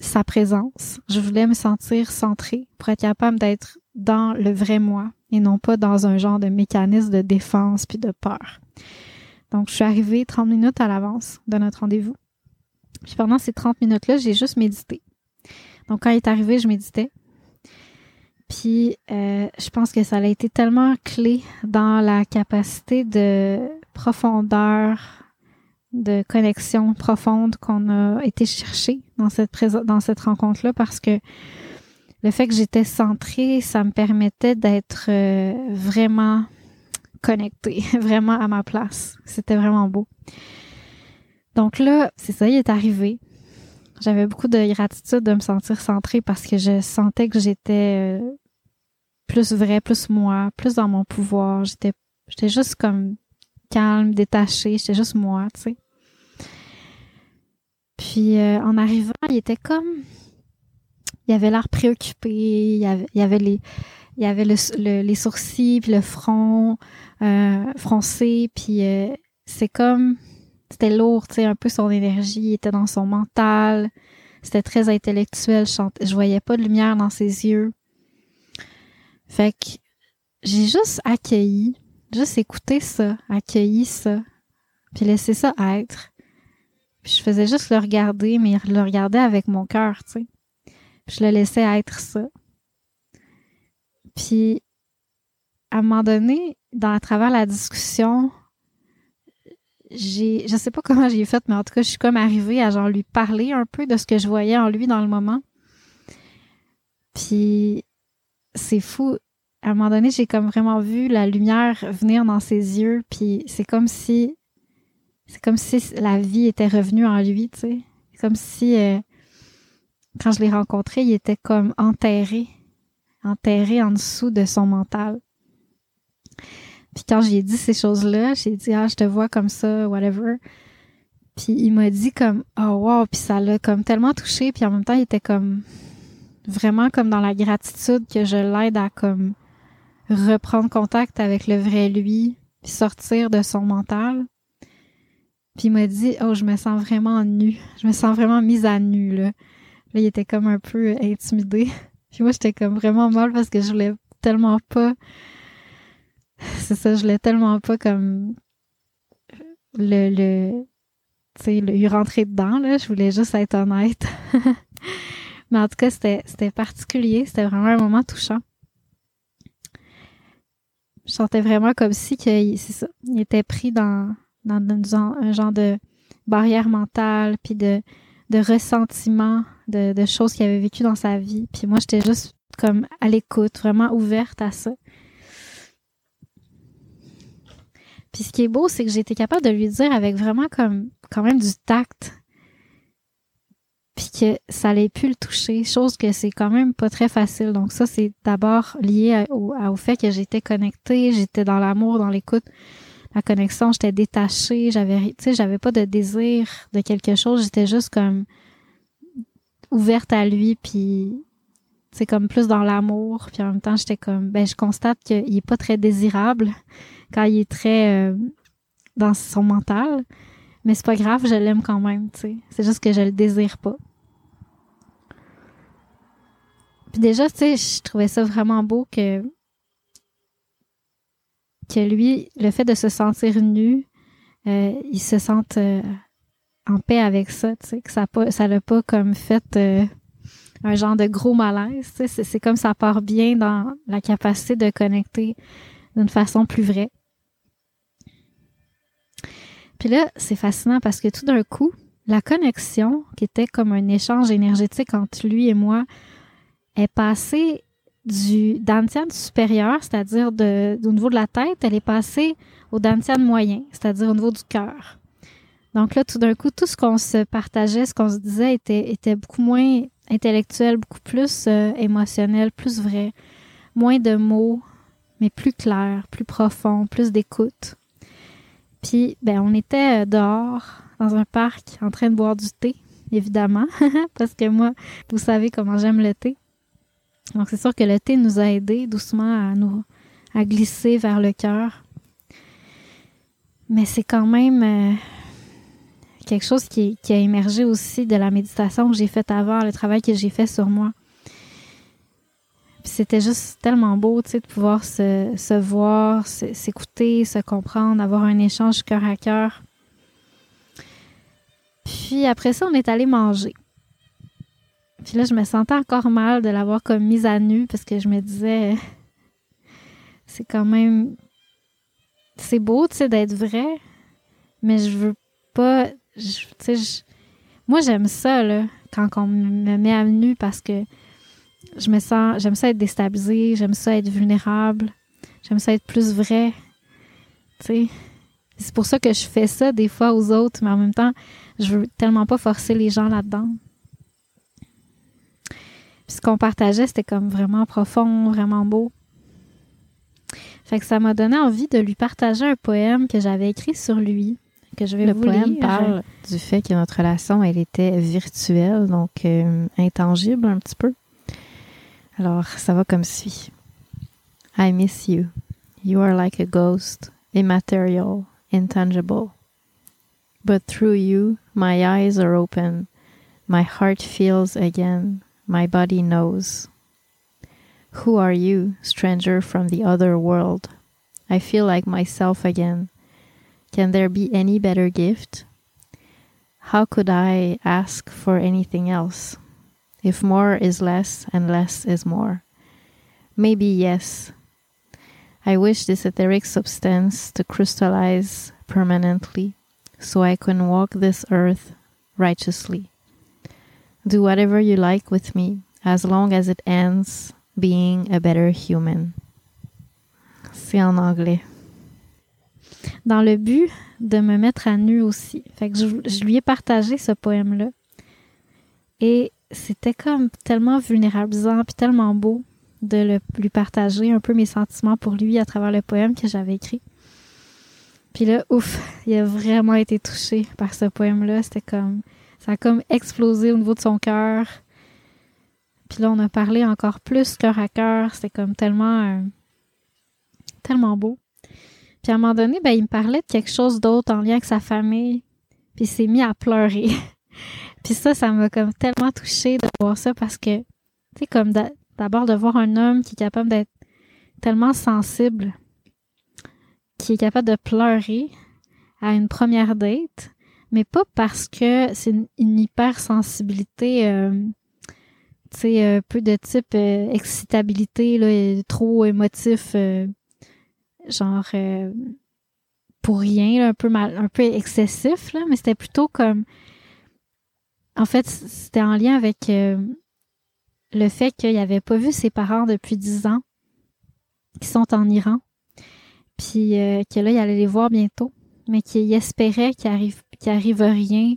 sa présence. Je voulais me sentir centrée pour être capable d'être dans le vrai moi et non pas dans un genre de mécanisme de défense puis de peur. Donc, je suis arrivée 30 minutes à l'avance de notre rendez-vous. Puis pendant ces 30 minutes-là, j'ai juste médité. Donc quand il est arrivé, je méditais. Puis euh, je pense que ça a été tellement clé dans la capacité de profondeur, de connexion profonde qu'on a été chercher dans cette dans cette rencontre-là parce que le fait que j'étais centrée, ça me permettait d'être euh, vraiment connectée, vraiment à ma place. C'était vraiment beau. Donc là, c'est ça, il est arrivé. J'avais beaucoup de gratitude de me sentir centrée parce que je sentais que j'étais euh, plus vrai, plus moi, plus dans mon pouvoir. J'étais, j'étais juste comme calme, détachée. J'étais juste moi, tu sais. Puis euh, en arrivant, il était comme, il avait l'air préoccupé. Il avait, il avait les, il avait le, les sourcils puis le front euh, froncé. Puis euh, c'est comme c'était lourd, tu sais, un peu son énergie, il était dans son mental, c'était très intellectuel, je, je voyais pas de lumière dans ses yeux. Fait que j'ai juste accueilli, juste écouté ça, accueilli ça, puis laissé ça être. Puis je faisais juste le regarder, mais le regarder avec mon cœur, tu sais. Puis je le laissais être ça. Puis à un moment donné, dans à travers la discussion, j'ai je sais pas comment j'ai fait mais en tout cas je suis comme arrivée à genre lui parler un peu de ce que je voyais en lui dans le moment puis c'est fou. À un moment donné j'ai comme vraiment vu la lumière venir dans ses yeux puis c'est comme si c'est comme si la vie était revenue en lui tu sais. Comme si euh, quand je l'ai rencontré il était comme enterré enterré en dessous de son mental. Puis quand j'ai dit ces choses-là, j'ai dit ah je te vois comme ça, whatever. Puis il m'a dit comme oh wow, puis ça l'a comme tellement touché, puis en même temps il était comme vraiment comme dans la gratitude que je l'aide à comme reprendre contact avec le vrai lui, puis sortir de son mental. Puis il m'a dit oh je me sens vraiment nue, je me sens vraiment mise à nu là. Là il était comme un peu intimidé. Puis moi j'étais comme vraiment mal parce que je voulais tellement pas c'est ça, je l'ai tellement pas comme le, le tu sais, lui rentrer dedans, là. Je voulais juste être honnête. Mais en tout cas, c'était, particulier. C'était vraiment un moment touchant. Je sentais vraiment comme si que, ça, il était pris dans, un genre de barrière mentale, puis de, de ressentiment, de, de choses qu'il avait vécues dans sa vie. Puis moi, j'étais juste comme à l'écoute, vraiment ouverte à ça. Puis ce qui est beau, c'est que j'ai été capable de lui dire avec vraiment comme quand même du tact. Puis que ça allait pu le toucher, chose que c'est quand même pas très facile. Donc ça, c'est d'abord lié au, au, fait que j'étais connectée, j'étais dans l'amour, dans l'écoute, la connexion, j'étais détachée, j'avais, tu sais, j'avais pas de désir de quelque chose, j'étais juste comme ouverte à lui, puis c'est comme plus dans l'amour, puis en même temps, j'étais comme, ben je constate qu'il est pas très désirable quand il est très euh, dans son mental. Mais c'est pas grave, je l'aime quand même, tu sais. C'est juste que je le désire pas. Puis déjà, tu sais, je trouvais ça vraiment beau que que lui, le fait de se sentir nu, euh, il se sente euh, en paix avec ça, tu sais, que ça pas, ça l'a pas comme fait euh, un genre de gros malaise, tu sais, c'est comme ça part bien dans la capacité de connecter d'une façon plus vraie. Puis là, c'est fascinant parce que tout d'un coup, la connexion, qui était comme un échange énergétique entre lui et moi, est passée du dantian supérieur, c'est-à-dire au niveau de la tête, elle est passée au dantian moyen, c'est-à-dire au niveau du cœur. Donc là, tout d'un coup, tout ce qu'on se partageait, ce qu'on se disait était, était beaucoup moins intellectuel, beaucoup plus euh, émotionnel, plus vrai, moins de mots, mais plus clair, plus profond, plus d'écoute. Puis, ben, on était euh, dehors, dans un parc, en train de boire du thé, évidemment, parce que moi, vous savez comment j'aime le thé. Donc, c'est sûr que le thé nous a aidés doucement à nous à glisser vers le cœur. Mais c'est quand même euh, quelque chose qui, a émergé aussi de la méditation que j'ai faite avant, le travail que j'ai fait sur moi. C'était juste tellement beau, tu sais, de pouvoir se voir, s'écouter, se comprendre, avoir un échange cœur à cœur. Puis après ça, on est allé manger. Puis là, je me sentais encore mal de l'avoir comme mise à nu parce que je me disais, c'est quand même, c'est beau, tu sais, d'être vrai, mais je veux pas, tu sais, moi j'aime ça, là, quand on me met à nu parce que je me sens, j'aime ça être déstabilisée, j'aime ça être vulnérable, j'aime ça être plus vrai, tu sais. C'est pour ça que je fais ça des fois aux autres, mais en même temps, je veux tellement pas forcer les gens là-dedans ce qu'on partageait, c'était comme vraiment profond, vraiment beau. Fait que ça m'a donné envie de lui partager un poème que j'avais écrit sur lui, que je vais Le vous poème lire. parle du fait que notre relation, elle était virtuelle, donc euh, intangible un petit peu. Alors, ça va comme suit. I miss you. You are like a ghost, immaterial, intangible. But through you, my eyes are open. My heart feels again. My body knows. Who are you, stranger from the other world? I feel like myself again. Can there be any better gift? How could I ask for anything else? If more is less and less is more. Maybe yes. I wish this etheric substance to crystallize permanently so I can walk this earth righteously. Do whatever you like with me as long as it ends being a better human. C'est en anglais. Dans le but de me mettre à nu aussi. Fait que je, lui ai partagé ce poème-là. Et c'était comme tellement vulnérabilisant puis tellement beau de le, lui partager un peu mes sentiments pour lui à travers le poème que j'avais écrit. Puis là, ouf, il a vraiment été touché par ce poème-là. C'était comme, ça a comme explosé au niveau de son cœur. Puis là, on a parlé encore plus cœur à cœur. C'était comme tellement, euh, tellement beau. Puis à un moment donné, ben, il me parlait de quelque chose d'autre en lien avec sa famille. Puis il s'est mis à pleurer. puis ça, ça m'a comme tellement touchée de voir ça parce que, tu sais, comme d'abord de voir un homme qui est capable d'être tellement sensible, qui est capable de pleurer à une première date, mais pas parce que c'est une, une hypersensibilité, euh, tu sais, un peu de type euh, excitabilité, là, trop émotif, euh, genre euh, pour rien, là, un peu mal, un peu excessif, là, mais c'était plutôt comme, en fait, c'était en lien avec euh, le fait qu'il avait pas vu ses parents depuis dix ans, qui sont en Iran, puis euh, que là, il allait les voir bientôt, mais qu'il espérait qu'il arrive, qu'il arrive rien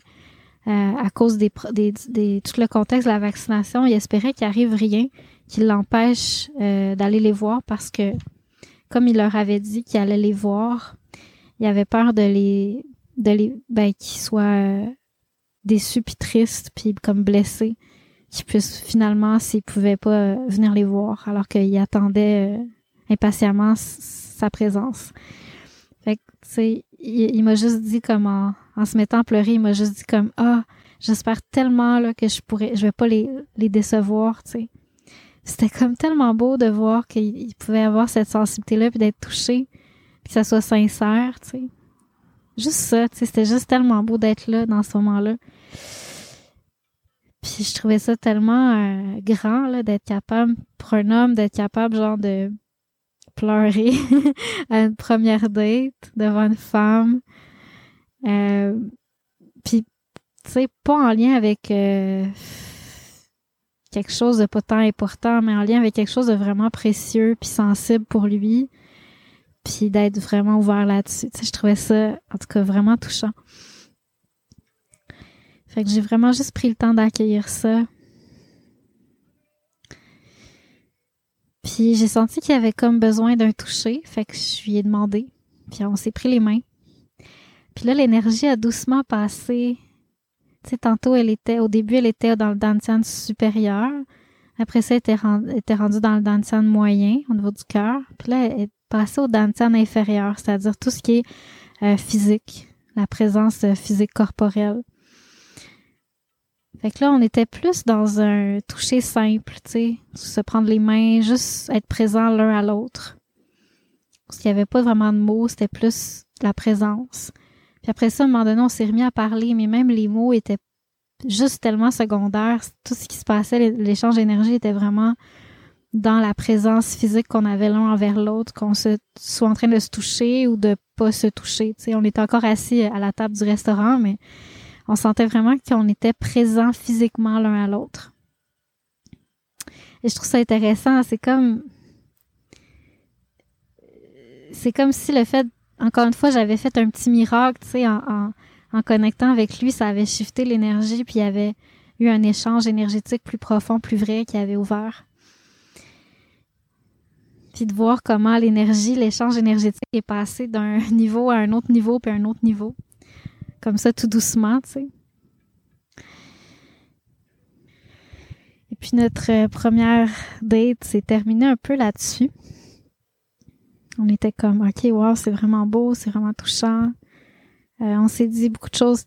euh, à cause des, des, des, tout le contexte de la vaccination. Il espérait qu'il arrive rien qui l'empêche euh, d'aller les voir parce que, comme il leur avait dit qu'il allait les voir, il avait peur de les, de les, ben, qu'ils soient euh, déçus puis tristes puis comme blessés, qu'ils puissent finalement, s'ils pouvaient pas euh, venir les voir, alors qu'il attendait euh, impatiemment sa présence. Fait que, tu sais, il m'a juste dit comment en se mettant à pleurer, il m'a juste dit comme ah, j'espère tellement là que je pourrais, je vais pas les, les décevoir, tu sais. C'était comme tellement beau de voir qu'il pouvait avoir cette sensibilité-là puis d'être touché, puis que ça soit sincère, tu sais. Juste ça, tu sais, c'était juste tellement beau d'être là dans ce moment-là. Puis je trouvais ça tellement euh, grand là d'être capable pour un homme d'être capable genre de pleurer à une première date devant une femme. Euh, puis tu sais pas en lien avec euh, quelque chose de pas tant important, mais en lien avec quelque chose de vraiment précieux puis sensible pour lui. Puis d'être vraiment ouvert là-dessus. Tu sais, je trouvais ça en tout cas vraiment touchant. Fait que j'ai vraiment juste pris le temps d'accueillir ça. Puis j'ai senti qu'il avait comme besoin d'un toucher, fait que je lui ai demandé. Puis on s'est pris les mains. Puis là, l'énergie a doucement passé. Tu tantôt, elle était, au début, elle était dans le dantian supérieur. Après ça, elle était, rendue dans le dantian moyen, au niveau du cœur. Puis là, elle est passée au dantian inférieur, c'est-à-dire tout ce qui est euh, physique, la présence euh, physique corporelle. Fait que là, on était plus dans un toucher simple, tu se prendre les mains, juste être présent l'un à l'autre. Parce qu'il n'y avait pas vraiment de mots, c'était plus la présence. Puis après ça, à un moment donné, on s'est remis à parler, mais même les mots étaient juste tellement secondaires. Tout ce qui se passait, l'échange d'énergie était vraiment dans la présence physique qu'on avait l'un envers l'autre, qu'on se soit en train de se toucher ou de pas se toucher. Tu sais, on était encore assis à la table du restaurant, mais on sentait vraiment qu'on était présents physiquement l'un à l'autre. Et je trouve ça intéressant. C'est comme. C'est comme si le fait. Encore une fois, j'avais fait un petit miracle, tu sais, en, connectant avec lui, ça avait shifté l'énergie, puis il y avait eu un échange énergétique plus profond, plus vrai qui avait ouvert. Puis de voir comment l'énergie, l'échange énergétique est passé d'un niveau à un autre niveau, puis un autre niveau comme ça tout doucement, tu sais. Et puis notre euh, première date s'est terminée un peu là-dessus. On était comme, ok, wow, c'est vraiment beau, c'est vraiment touchant. Euh, on s'est dit beaucoup de choses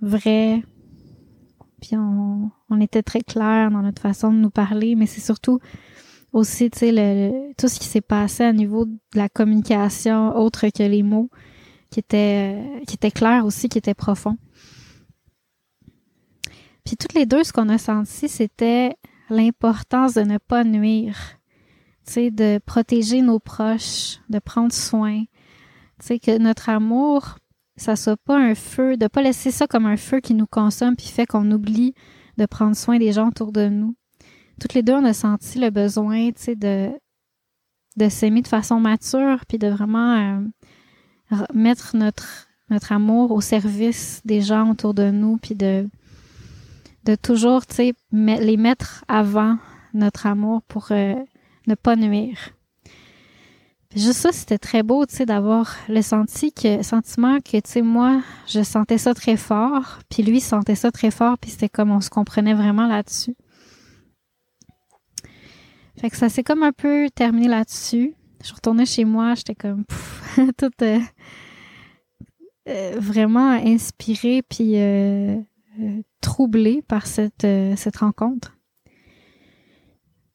vraies. Puis on, on était très clair dans notre façon de nous parler, mais c'est surtout aussi, tu sais, tout ce qui s'est passé à niveau de la communication autre que les mots qui était, qui était clair aussi, qui était profond. Puis toutes les deux, ce qu'on a senti, c'était l'importance de ne pas nuire, de protéger nos proches, de prendre soin, que notre amour, ça soit pas un feu, de pas laisser ça comme un feu qui nous consomme puis fait qu'on oublie de prendre soin des gens autour de nous. Toutes les deux, on a senti le besoin, de, de s'aimer de façon mature puis de vraiment euh, mettre notre, notre amour au service des gens autour de nous, puis de, de toujours, tu sais, les mettre avant notre amour pour euh, ne pas nuire. juste ça, c'était très beau, tu sais, d'avoir le senti que, sentiment que, tu sais, moi, je sentais ça très fort, puis lui sentait ça très fort, puis c'était comme on se comprenait vraiment là-dessus. Fait que ça s'est comme un peu terminé là-dessus. Je retournais chez moi, j'étais comme toute euh, euh, vraiment inspirée puis euh, troublée par cette, cette rencontre.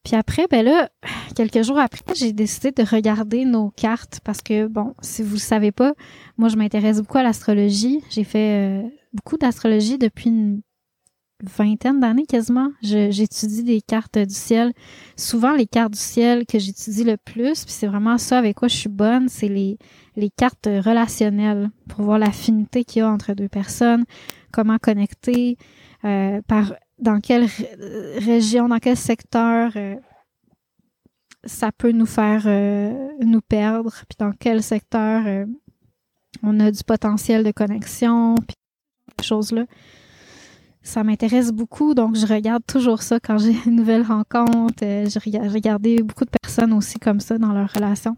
Puis après, ben là, quelques jours après, j'ai décidé de regarder nos cartes parce que, bon, si vous ne savez pas, moi, je m'intéresse beaucoup à l'astrologie. J'ai fait beaucoup d'astrologie depuis une vingtaine d'années quasiment. J'étudie des cartes du ciel. Souvent, les cartes du ciel que j'étudie le plus, puis c'est vraiment ça avec quoi je suis bonne, c'est les, les cartes relationnelles pour voir l'affinité qu'il y a entre deux personnes, comment connecter, euh, par dans quelle région, dans quel secteur euh, ça peut nous faire euh, nous perdre, puis dans quel secteur on a du potentiel de connexion, puis ces choses-là ça m'intéresse beaucoup, donc je regarde toujours ça quand j'ai une nouvelle rencontre. Euh, j'ai regardé beaucoup de personnes aussi comme ça dans leur relation.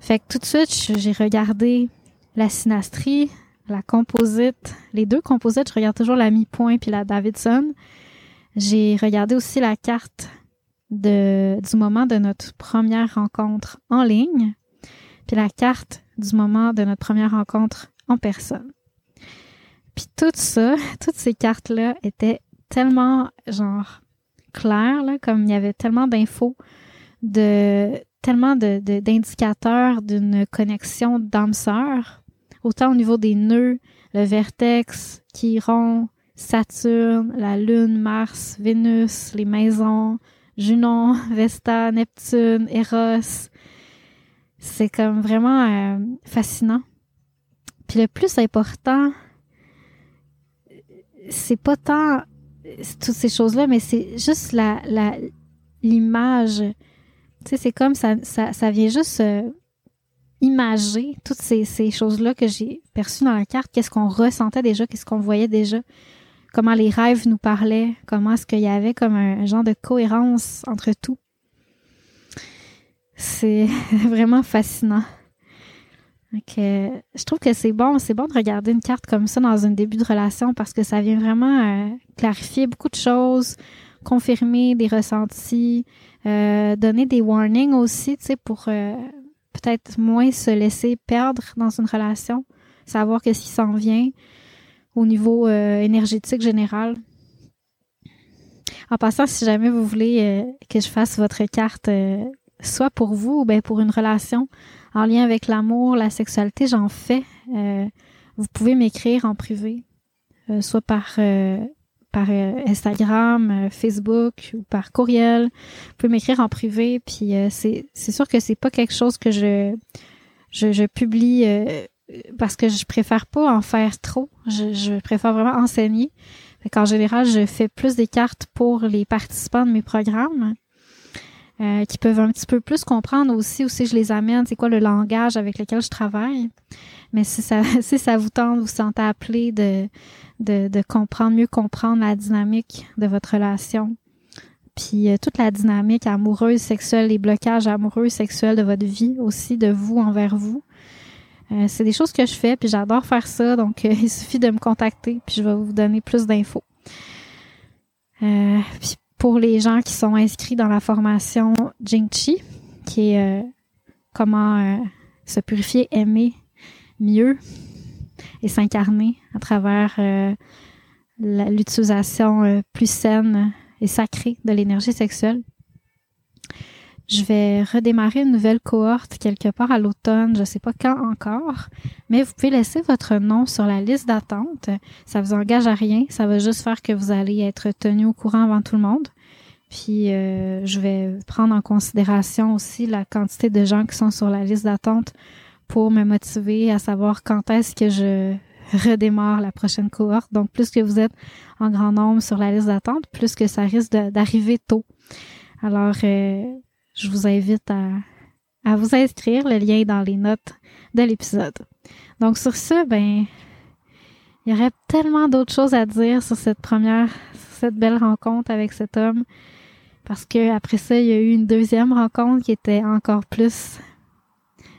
Fait que tout de suite, j'ai regardé la synastrie, la composite, les deux composites, je regarde toujours la mi-point puis la Davidson. J'ai regardé aussi la carte de, du moment de notre première rencontre en ligne, puis la carte du moment de notre première rencontre en personne. Puis tout ça, toutes ces cartes-là étaient tellement, genre, claires, là, comme il y avait tellement d'infos, de tellement de, d'indicateurs d'une connexion d'âme-sœur, autant au niveau des nœuds, le vertex, Chiron, Saturne, la Lune, Mars, Vénus, les maisons, Junon, Vesta, Neptune, Eros. C'est comme vraiment euh, fascinant. Puis le plus important, c'est pas tant toutes ces choses-là, mais c'est juste la, l'image. Tu sais, c'est comme ça, ça, vient juste euh, imager toutes ces, ces choses-là que j'ai perçues dans la carte. Qu'est-ce qu'on ressentait déjà, qu'est-ce qu'on voyait déjà, comment les rêves nous parlaient, comment est-ce qu'il y avait comme un, genre de cohérence entre tout? C'est vraiment fascinant. je trouve que c'est bon, c'est bon de regarder une carte comme ça dans un début de relation parce que ça vient vraiment euh, clarifier beaucoup de choses, confirmer des ressentis, euh, donner des warnings aussi, tu sais, pour euh, peut-être moins se laisser perdre dans une relation, savoir qu'est-ce qui s'en vient au niveau euh, énergétique général. En passant, si jamais vous voulez que je fasse votre carte, soit pour vous ou bien pour une relation en lien avec l'amour, la sexualité, j'en fais. vous pouvez m'écrire en privé, soit par par euh, Instagram, euh, Facebook ou par courriel. Vous pouvez m'écrire en privé. Puis euh, c'est sûr que c'est pas quelque chose que je je, je publie parce que je préfère pas en faire trop. Je, je préfère vraiment enseigner. En général, je fais plus des cartes pour les participants de mes programmes. Qui peuvent un petit peu plus comprendre aussi aussi je les amène, c'est quoi le langage avec lequel je travaille. Mais si ça, si ça vous tente, vous sentez appelé de, de, de comprendre, mieux comprendre la dynamique de votre relation. Puis euh, toute la dynamique amoureuse, sexuelle, les blocages amoureux, sexuels de votre vie aussi, de vous envers vous. Euh, c'est des choses que je fais, puis j'adore faire ça, donc euh, il suffit de me contacter, puis je vais vous donner plus d'infos. puis pour les gens qui sont inscrits dans la formation Jingchi, qui est comment se purifier, aimer mieux et s'incarner à travers euh, l'utilisation euh, plus saine et sacrée de l'énergie sexuelle. Je vais redémarrer une nouvelle cohorte quelque part à l'automne, je ne sais pas quand encore, mais vous pouvez laisser votre nom sur la liste d'attente. Ça vous engage à rien, ça va juste faire que vous allez être tenu au courant avant tout le monde. Puis euh, je vais prendre en considération aussi la quantité de gens qui sont sur la liste d'attente pour me motiver à savoir quand est-ce que je redémarre la prochaine cohorte. Donc, plus que vous êtes en grand nombre sur la liste d'attente, plus que ça risque d'arriver tôt. Alors, euh, je vous invite à, à vous inscrire. Le lien est dans les notes de l'épisode. Donc, sur ce, ben, il y aurait tellement d'autres choses à dire sur cette première, cette belle rencontre avec cet homme. Parce que après ça, il y a eu une deuxième rencontre qui était encore plus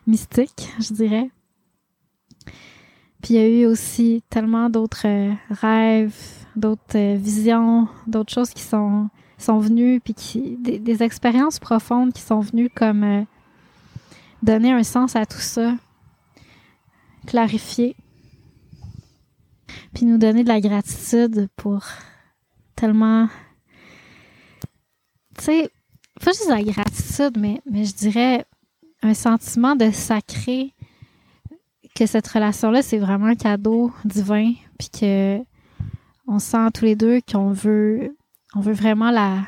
mystique, je dirais. Puis il y a eu aussi tellement d'autres euh, rêves, d'autres euh, visions, d'autres choses qui sont sont venues, puis qui des, expériences profondes qui sont venues comme euh, donner un sens à tout ça, clarifier, puis nous donner de la gratitude pour tellement, tu sais, pas juste la gratitude, mais mais je dirais un sentiment de sacré que cette relation-là, c'est vraiment un cadeau divin, puis que on sent tous les deux qu'on veut, on veut vraiment la,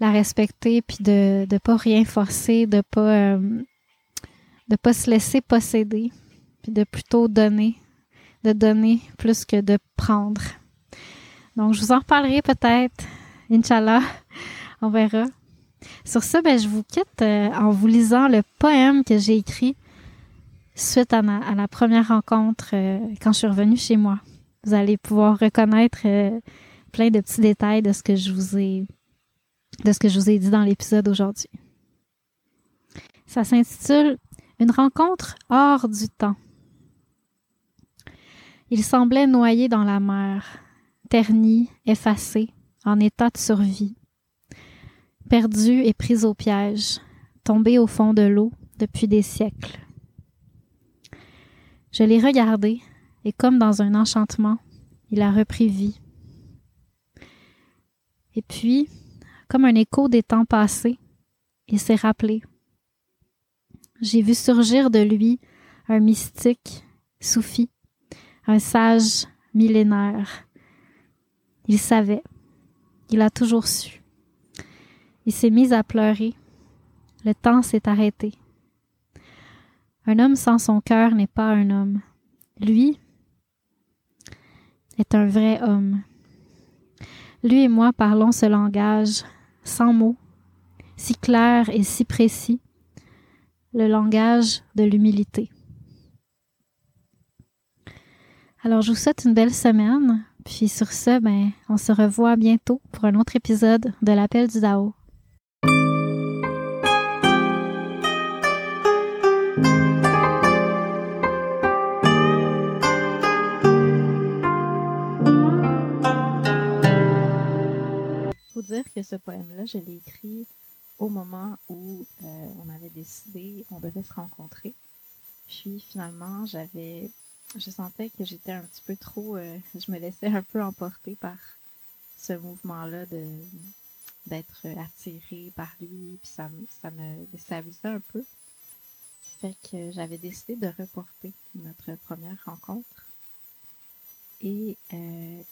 respecter, puis de ne pas rien forcer, de pas euh, pas se laisser posséder, puis de plutôt donner, de donner plus que de prendre. Donc, je vous en reparlerai peut-être, Inch'Allah, on verra. Sur ce, ben, je vous quitte euh, en vous lisant le poème que j'ai écrit suite à, la première rencontre euh, quand je suis revenue chez moi. Vous allez pouvoir reconnaître plein de petits détails de ce que je vous ai dit dans l'épisode aujourd'hui. Ça s'intitule Une rencontre hors du temps. Il semblait noyé dans la mer, terni, effacé, en état de survie perdu et pris au piège, tombé au fond de l'eau depuis des siècles. Je l'ai regardé, Et comme dans un enchantement, il a repris vie. Et puis, comme un écho des temps passés, il s'est rappelé. J'ai vu surgir de lui un mystique soufi, un sage millénaire. Il savait, il a toujours su. Il s'est mis à pleurer. Le temps s'est arrêté. Un homme sans son cœur n'est pas un homme. Lui est un vrai homme. Lui et moi parlons ce langage sans mots, si clair et si précis, le langage de l'humilité. Alors, je vous souhaite une belle semaine. Puis sur ce, ben, on se revoit bientôt pour un autre épisode de l'appel du Dao. Que ce poème-là, je l'ai écrit au moment où euh, on avait décidé, on devait se rencontrer. Puis finalement, j'avais, je sentais que j'étais un petit peu trop, euh, je me laissais un peu emporter par ce mouvement-là de d'être attirée par lui, puis ça, ça me déstabilisait un peu. Fait que j'avais décidé de reporter notre première rencontre. Et euh,